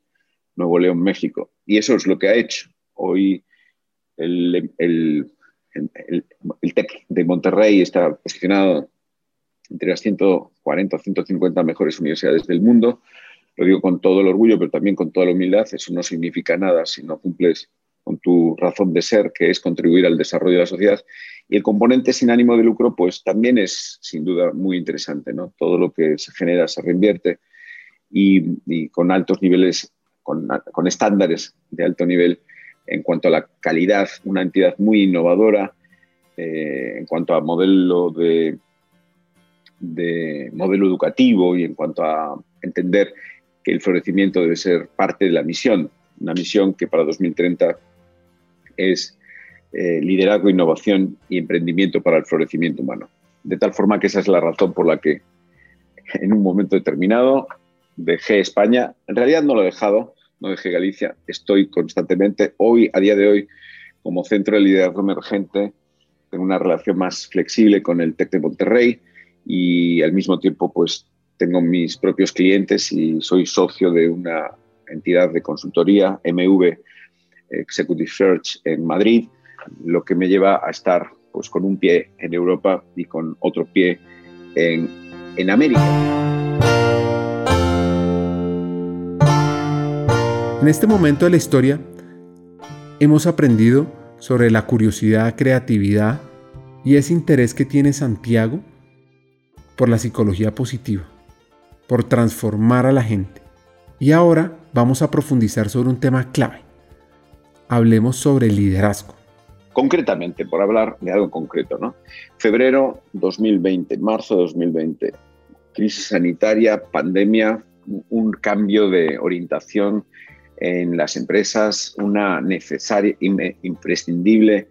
Nuevo León, México. Y eso es lo que ha hecho. Hoy el, el, TEC de Monterrey está posicionado entre las 140 o 150 mejores universidades del mundo lo digo con todo el orgullo, pero también con toda la humildad, eso no significa nada si no cumples con tu razón de ser, que es contribuir al desarrollo de la sociedad. Y el componente sin ánimo de lucro, pues también es sin duda muy interesante, ¿no? Todo lo que se genera se reinvierte y, con altos niveles con, estándares de alto nivel en cuanto a la calidad, una entidad muy innovadora, eh, en cuanto a modelo de, de modelo educativo y en cuanto a entender que el florecimiento debe ser parte de la misión, una misión que para 2030 es eh, liderazgo, innovación y emprendimiento para el florecimiento humano. De tal forma que esa es la razón por la que en un momento determinado dejé España. En realidad no lo he dejado, no dejé Galicia, estoy constantemente, hoy, a día de hoy, como centro de liderazgo emergente, tengo una relación más flexible con el TEC de Monterrey y al mismo tiempo pues tengo mis propios clientes y soy socio de una entidad de consultoría, MV Executive Search en Madrid, lo que me lleva a estar pues, con un pie en Europa y con otro pie en, en América. En este momento de la historia hemos aprendido sobre la curiosidad, creatividad y ese interés que tiene Santiago por la psicología positiva, por transformar a la gente. Y ahora vamos a profundizar sobre un tema clave. Hablemos sobre liderazgo. Concretamente, por hablar de algo concreto, ¿no? Febrero 2020, marzo 2020, crisis sanitaria, pandemia, un cambio de orientación en las empresas, una necesaria, imprescindible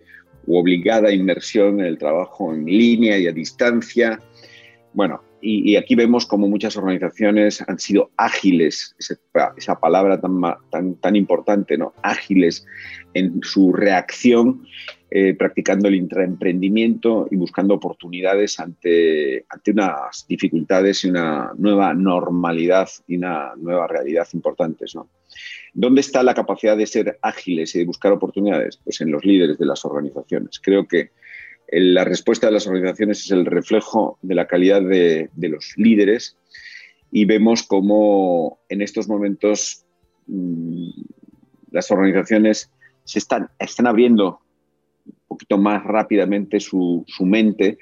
u obligada inmersión en el trabajo en línea y a distancia. Bueno, y, aquí vemos como muchas organizaciones han sido ágiles, esa, palabra tan, tan, tan, importante, ¿no? ágiles en su reacción, eh, practicando el intraemprendimiento y buscando oportunidades ante, unas dificultades y una nueva normalidad y una nueva realidad importantes. ¿Dónde está la capacidad de ser ágiles y de buscar oportunidades? Pues en los líderes de las organizaciones. Creo que la respuesta de las organizaciones es el reflejo de la calidad de, los líderes y vemos cómo en estos momentos mm, las organizaciones se están, abriendo poquito más rápidamente su, su mente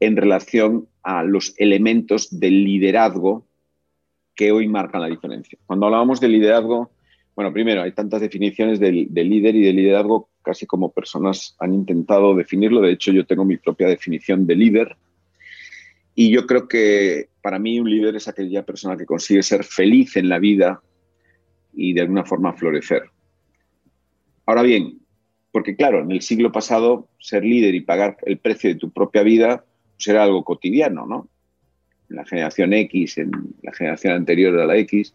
en relación a los elementos del liderazgo que hoy marcan la diferencia. Cuando hablábamos de liderazgo, bueno, primero, hay tantas definiciones de, líder y de liderazgo, casi como personas han intentado definirlo. De hecho, yo tengo mi propia definición de líder. Y yo creo que para mí un líder es aquella persona que consigue ser feliz en la vida y de alguna forma florecer. Ahora bien, porque claro, en el siglo pasado ser líder y pagar el precio de tu propia vida pues era algo cotidiano, ¿no? En la generación X, en la generación anterior a la X,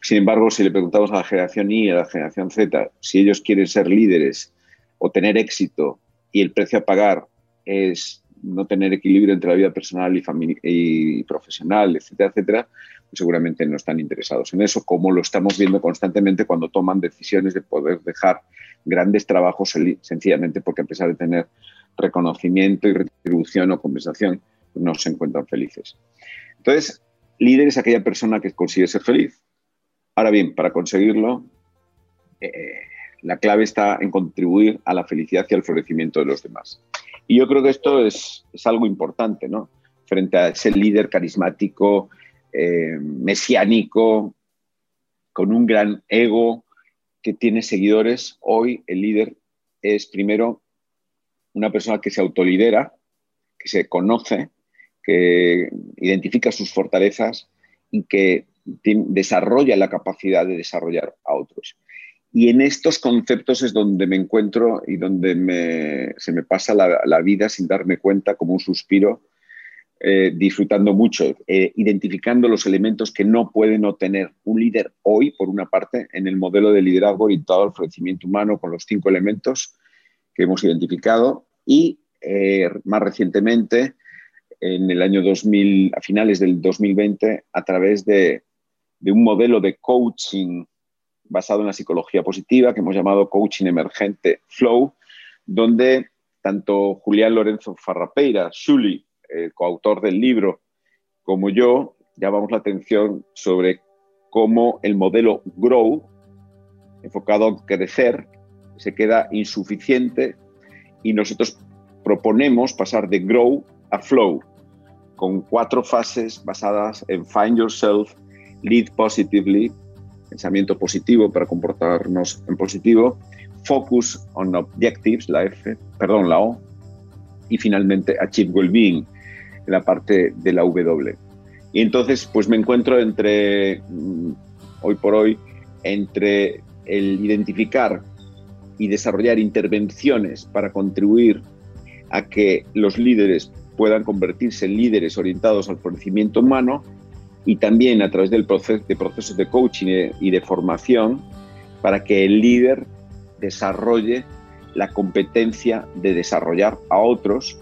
sin embargo, si le preguntamos a la generación Y a la generación Z si ellos quieren ser líderes o tener éxito y el precio a pagar es no tener equilibrio entre la vida personal y, y profesional, etcétera, etcétera, pues seguramente no están interesados en eso, como lo estamos viendo constantemente cuando toman decisiones de poder dejar grandes trabajos sencillamente porque a pesar de tener reconocimiento y retribución o compensación, no se encuentran felices. Entonces, líder es aquella persona que consigue ser feliz, Ahora bien, para conseguirlo, eh, la clave está en contribuir a la felicidad y al florecimiento de los demás. Y yo creo que esto es, algo importante, ¿no? Frente a ese líder carismático, eh, mesiánico, con un gran ego, que tiene seguidores, hoy el líder es primero una persona que se autolidera, que se conoce, que identifica sus fortalezas y que desarrolla la capacidad de desarrollar a otros. Y en estos conceptos es donde me encuentro y donde se me pasa la, vida sin darme cuenta como un suspiro, eh, disfrutando mucho, eh, identificando los elementos que no pueden obtener un líder hoy, por una parte, en el modelo de liderazgo orientado al florecimiento humano con los cinco elementos que hemos identificado y eh, más recientemente en el año 2000, a finales del 2020, a través de de un modelo de coaching basado en la psicología positiva que hemos llamado coaching emergente flow, donde tanto Julián Lorenzo Farrapeira, Shuli, el coautor del libro, como yo, llamamos la atención sobre cómo el modelo grow, enfocado a crecer, se queda insuficiente y nosotros proponemos pasar de grow a flow, con cuatro fases basadas en find yourself, lead positively, pensamiento positivo para comportarnos en positivo, focus on objectives, la F, perdón, la O, y finalmente achieve well-being, la parte de la W. Y entonces, pues me encuentro entre, mm, hoy por hoy, entre el identificar y desarrollar intervenciones para contribuir a que los líderes puedan convertirse en líderes orientados al conocimiento humano y también a través del proceso, de procesos de coaching y de formación para que el líder desarrolle la competencia de desarrollar a otros,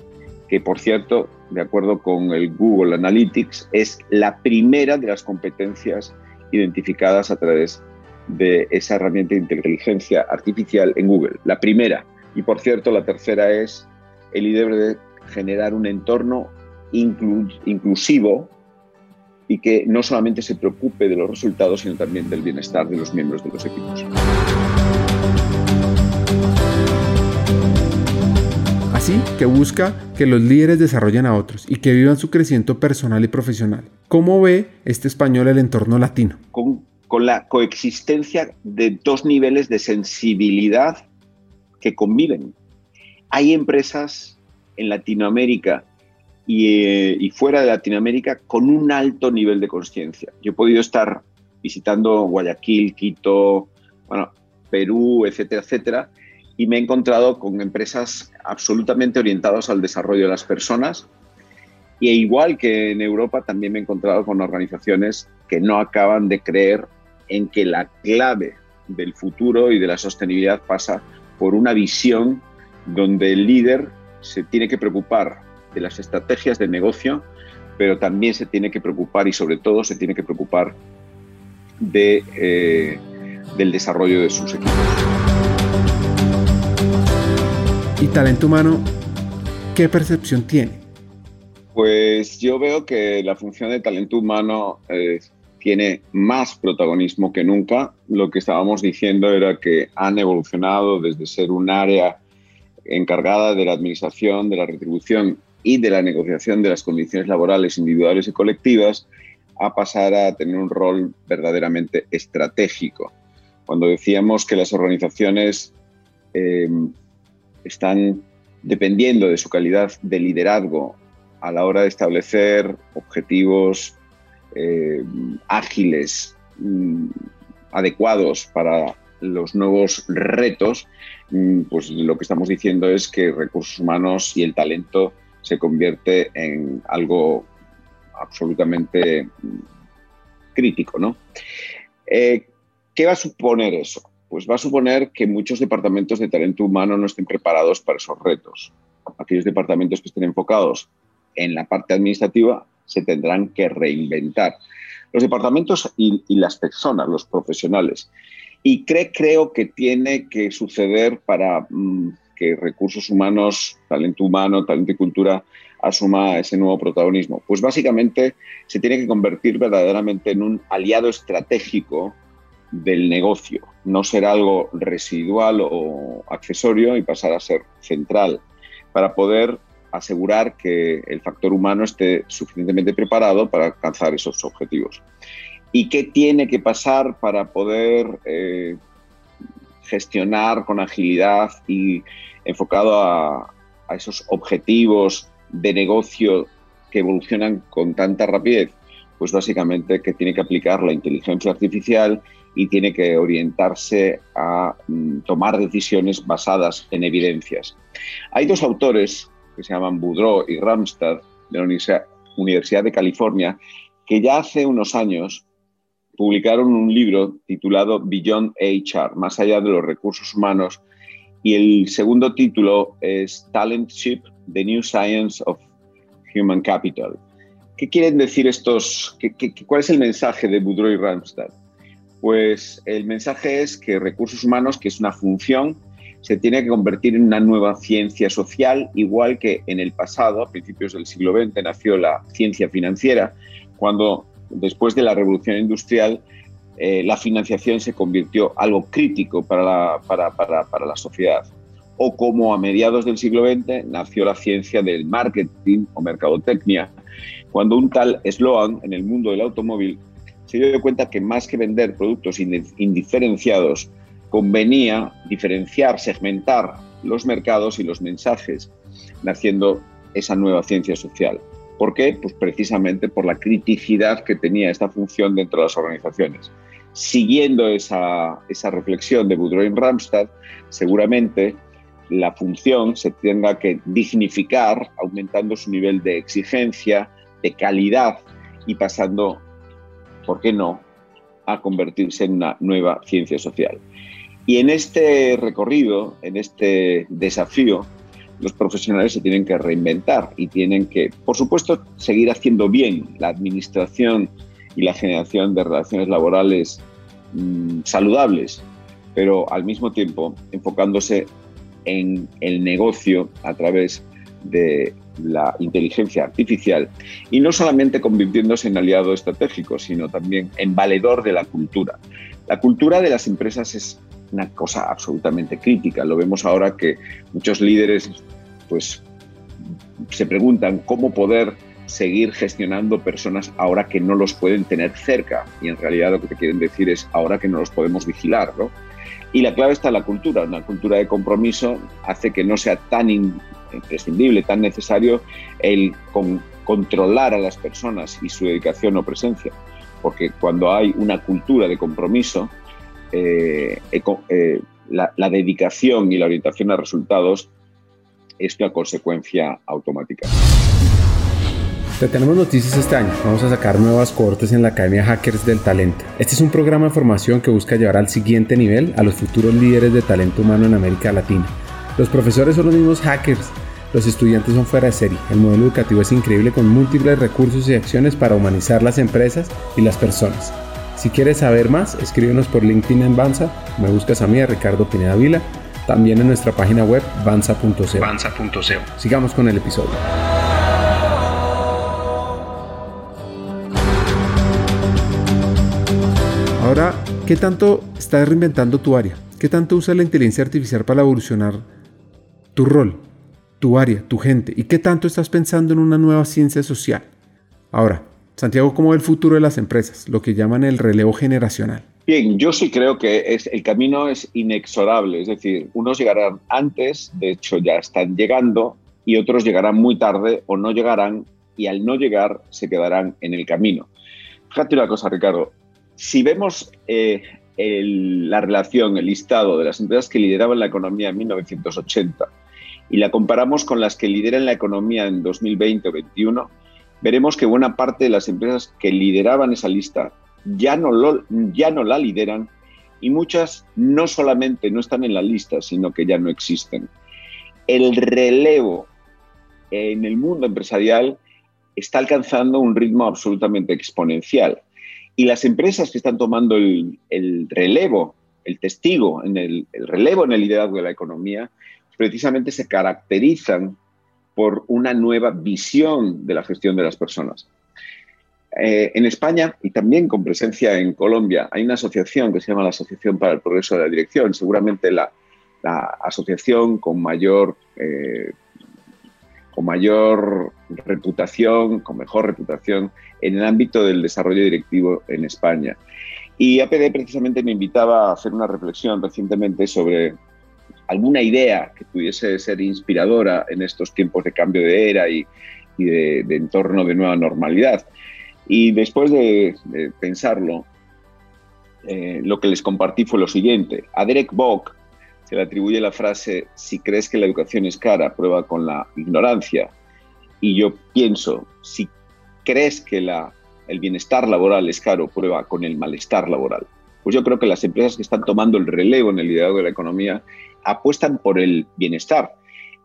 que por cierto, de acuerdo con el Google Analytics, es la primera de las competencias identificadas a través de esa herramienta de inteligencia artificial en Google. La primera. Y por cierto, la tercera es el líder de generar un entorno inclusivo y que no solamente se preocupe de los resultados, sino también del bienestar de los miembros de los equipos. Así que busca que los líderes desarrollen a otros y que vivan su crecimiento personal y profesional. ¿Cómo ve este español el entorno latino? Con, la coexistencia de dos niveles de sensibilidad que conviven. Hay empresas en Latinoamérica eh, y, fuera de Latinoamérica con un alto nivel de conciencia. Yo he podido estar visitando Guayaquil, Quito, bueno, Perú, etcétera, etcétera, y me he encontrado con empresas absolutamente orientadas al desarrollo de las personas. Y igual que en Europa, también me he encontrado con organizaciones que no acaban de creer en que la clave del futuro y de la sostenibilidad pasa por una visión donde el líder se tiene que preocupar de las estrategias de negocio, pero también se tiene que preocupar y sobre todo se tiene que preocupar de, eh, del desarrollo de sus equipos. ¿Y talento humano qué percepción tiene? Pues yo veo que la función de talento humano eh, tiene más protagonismo que nunca. Lo que estábamos diciendo era que han evolucionado desde ser un área encargada de la administración, de la retribución y de la negociación de las condiciones laborales individuales y colectivas a pasar a tener un rol verdaderamente estratégico. Cuando decíamos que las organizaciones em, están dependiendo de su calidad de liderazgo a la hora de establecer objetivos em, ágiles, mm, adecuados para los nuevos retos, mm, pues lo que estamos diciendo es que recursos humanos y el talento se convierte en algo absolutamente crítico. ¿no? Eh, ¿Qué va a suponer eso? Pues va a suponer que muchos departamentos de talento humano no estén preparados para esos retos. Aquellos departamentos que estén enfocados en la parte administrativa se tendrán que reinventar. Los departamentos y, las personas, los profesionales. Y creo que tiene que suceder para mm, que recursos humanos, talento humano, talento y cultura asuma ese nuevo protagonismo? Pues básicamente se tiene que convertir verdaderamente en un aliado estratégico del negocio, no ser algo residual o accesorio y pasar a ser central para poder asegurar que el factor humano esté suficientemente preparado para alcanzar esos objetivos. ¿Y qué tiene que pasar para poder eh, gestionar con agilidad y enfocado a, esos objetivos de negocio que evolucionan con tanta rapidez? Pues básicamente que tiene que aplicar la inteligencia artificial y tiene que orientarse a mm, tomar decisiones basadas en evidencias. Hay dos autores que se llaman Boudreau y Ramstad de la Universidad de California que ya hace unos años publicaron un libro titulado Beyond HR, más allá de los recursos humanos, y el segundo título es Talent Ship, The New Science of Human Capital. ¿Qué quieren decir estos? cuál es el mensaje de Boudreau y Randstad? Pues el mensaje es que recursos humanos, que es una función, se tiene que convertir en una nueva ciencia social, igual que en el pasado, a principios del siglo XX, nació la ciencia financiera, cuando después de la revolución industrial, eh, la financiación se convirtió algo crítico para la, para, la sociedad. O como a mediados del siglo XX nació la ciencia del marketing o mercadotecnia, cuando un tal Sloan en el mundo del automóvil se dio cuenta que más que vender productos indiferenciados, convenía diferenciar, segmentar los mercados y los mensajes, naciendo esa nueva ciencia social. ¿Por qué? Pues precisamente por la criticidad que tenía esta función dentro de las organizaciones. Siguiendo esa, esa reflexión de Boudreau Ramstad, seguramente la función se tenga que dignificar, aumentando su nivel de exigencia, de calidad y pasando, ¿por qué no?, a convertirse en una nueva ciencia social. Y en este recorrido, en este desafío, los profesionales se tienen que reinventar y tienen que, por supuesto, seguir haciendo bien la administración y la generación de relaciones laborales mm, saludables, pero al mismo tiempo enfocándose en el negocio a través de la inteligencia artificial y no solamente convirtiéndose en aliado estratégico, sino también en valedor de la cultura. La cultura de las empresas es una cosa absolutamente crítica. Lo vemos ahora que muchos líderes pues, se preguntan cómo poder seguir gestionando personas ahora que no los pueden tener cerca. Y en realidad lo que te quieren decir es ahora que no los podemos vigilar. ¿no? Y la clave está en la cultura. Una cultura de compromiso hace que no sea tan imprescindible, tan necesario el controlar a las personas y su dedicación o presencia. Porque cuando hay una cultura de compromiso, eh, eh, la, dedicación y la orientación a resultados es una consecuencia automática. Te tenemos noticias este año. Vamos a sacar nuevas cohortes en la Academia Hackers del Talento. Este es un programa de formación que busca llevar al siguiente nivel a los futuros líderes de talento humano en América Latina. Los profesores son los mismos hackers. Los estudiantes son fuera de serie. El modelo educativo es increíble con múltiples recursos y acciones para humanizar las empresas y las personas. Si quieres saber más, escríbenos por LinkedIn en Banza, me buscas a mí, a Ricardo Pineda Vila, también en nuestra página web banza.co. Sigamos con el episodio. Ahora, ¿qué tanto estás reinventando tu área? ¿Qué tanto usa la inteligencia artificial para evolucionar tu rol, tu área, tu gente? ¿Y qué tanto estás pensando en una nueva ciencia social? Ahora, Santiago, ¿cómo ve el futuro de las empresas? Lo que llaman el relevo generacional. Bien, yo sí creo que es, el camino es inexorable, es decir, unos llegarán antes, de hecho ya están llegando, y otros llegarán muy tarde o no llegarán, y al no llegar se quedarán en el camino. Fíjate una cosa, Ricardo, si vemos eh, la relación, el listado de las empresas que lideraban la economía en 1980 y la comparamos con las que lideran la economía en 2020 o 2021, veremos que buena parte de las empresas que lideraban esa lista ya no, lo, ya no la lideran y muchas no solamente no están en la lista, sino que ya no existen. El relevo en el mundo empresarial está alcanzando un ritmo absolutamente exponencial. Y las empresas que están tomando el, relevo, el testigo, en el, el, relevo en el liderazgo de la economía, precisamente se caracterizan por una nueva visión de la gestión de las personas. Eh, en España y también con presencia en Colombia hay una asociación que se llama la Asociación para el Progreso de la Dirección, seguramente la, asociación con mayor, eh, con mayor reputación, con mejor reputación en el ámbito del desarrollo directivo en España. Y APD precisamente me invitaba a hacer una reflexión recientemente sobre alguna idea que pudiese ser inspiradora en estos tiempos de cambio de era y, de, entorno de nueva normalidad. Y después de, pensarlo, eh, lo que les compartí fue lo siguiente. A Derek Bock se le atribuye la frase, si crees que la educación es cara, prueba con la ignorancia. Y yo pienso, si crees que la, el bienestar laboral es caro, prueba con el malestar laboral. Pues yo creo que las empresas que están tomando el relevo en el liderazgo de la economía apuestan por el bienestar.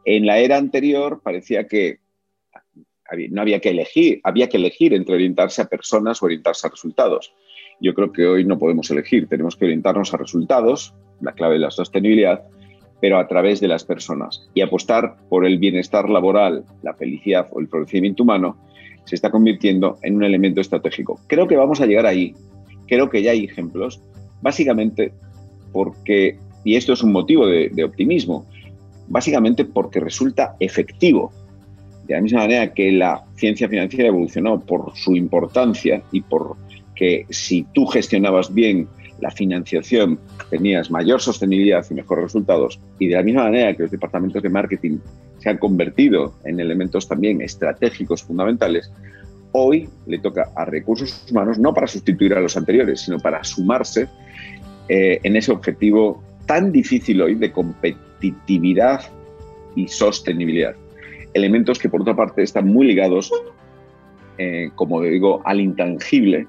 En la era anterior parecía que no había que elegir, había que elegir entre orientarse a personas o orientarse a resultados. Yo creo que hoy no podemos elegir, tenemos que orientarnos a resultados, la clave de la sostenibilidad, pero a través de las personas. Y apostar por el bienestar laboral, la felicidad o el florecimiento humano se está convirtiendo en un elemento estratégico. Creo que vamos a llegar ahí. Creo que ya hay ejemplos, básicamente porque y esto es un motivo de, optimismo, básicamente porque resulta efectivo. De la misma manera que la ciencia financiera evolucionó por su importancia y por que si tú gestionabas bien la financiación, tenías mayor sostenibilidad y mejores resultados. Y de la misma manera que los departamentos de marketing se han convertido en elementos también estratégicos fundamentales, hoy le toca a recursos humanos no para sustituir a los anteriores, sino para sumarse eh, en ese objetivo tan difícil hoy de competitividad y sostenibilidad. Elementos que por otra parte están muy ligados, eh, como digo, al intangible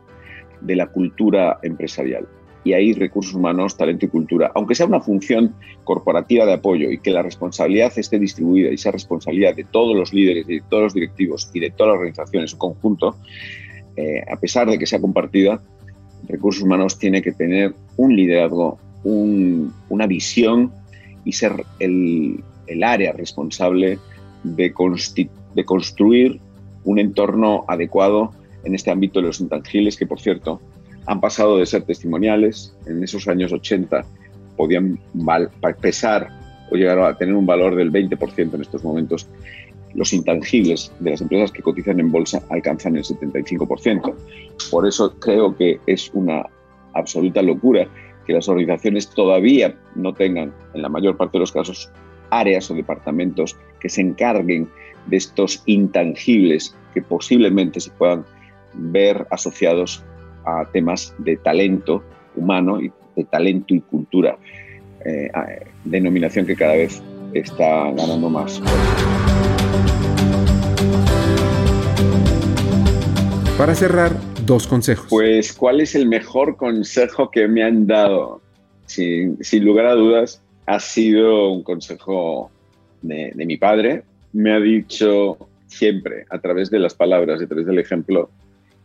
de la cultura empresarial. Y ahí recursos humanos, talento y cultura, aunque sea una función corporativa de apoyo y que la responsabilidad esté distribuida y sea responsabilidad de todos los líderes, de todos los directivos y de toda la organización en su conjunto, eh, a pesar de que sea compartida, recursos humanos tiene que tener un liderazgo, una visión y ser el, área responsable de, de construir un entorno adecuado en este ámbito de los intangibles, que por cierto han pasado de ser testimoniales, en esos años 80 podían pesar o llegar a tener un valor del 20% en estos momentos. Los intangibles de las empresas que cotizan en bolsa alcanzan el 75%. Por eso creo que es una absoluta locura que las organizaciones todavía no tengan, en la mayor parte de los casos, áreas o departamentos que se encarguen de estos intangibles que posiblemente se puedan ver asociados a temas de talento humano y de talento y cultura, eh, denominación que cada vez está ganando más. Para cerrar, dos consejos. Pues, ¿cuál es el mejor consejo que me han dado? Sin, lugar a dudas, ha sido un consejo de, mi padre. Me ha dicho siempre, a través de las palabras, a través del ejemplo,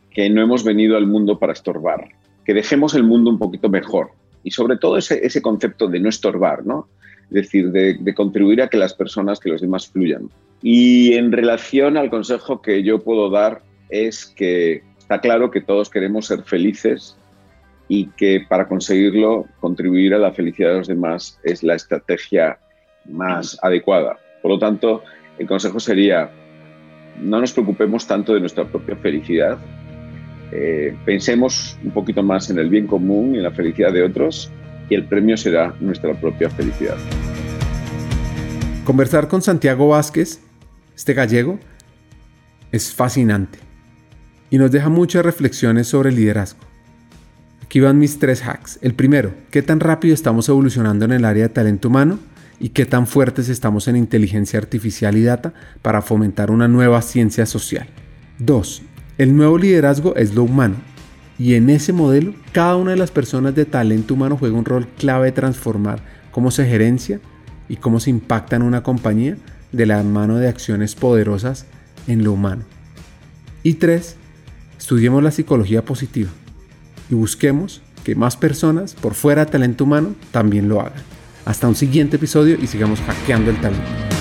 que no hemos venido al mundo para estorbar, que dejemos el mundo un poquito mejor. Y sobre todo ese, ese concepto de no estorbar, ¿no? Es decir, de, de, contribuir a que las personas, que los demás fluyan. Y en relación al consejo que yo puedo dar es que está claro que todos queremos ser felices y que para conseguirlo, contribuir a la felicidad de los demás es la estrategia más adecuada. Por lo tanto, el consejo sería, no nos preocupemos tanto de nuestra propia felicidad, eh, pensemos un poquito más en el bien común y en la felicidad de otros y el premio será nuestra propia felicidad. Conversar con Santiago Vázquez, este gallego, es fascinante y nos deja muchas reflexiones sobre el liderazgo. Aquí van mis tres hacks. El primero, ¿qué tan rápido estamos evolucionando en el área de talento humano? ¿Y qué tan fuertes estamos en inteligencia artificial y data para fomentar una nueva ciencia social? Dos, el nuevo liderazgo es lo humano y en ese modelo cada una de las personas de talento humano juega un rol clave de transformar cómo se gerencia y cómo se impacta en una compañía de la mano de acciones poderosas en lo humano. Y tres, estudiemos la psicología positiva y busquemos que más personas por fuera de talento humano también lo hagan. Hasta un siguiente episodio y sigamos hackeando el talento.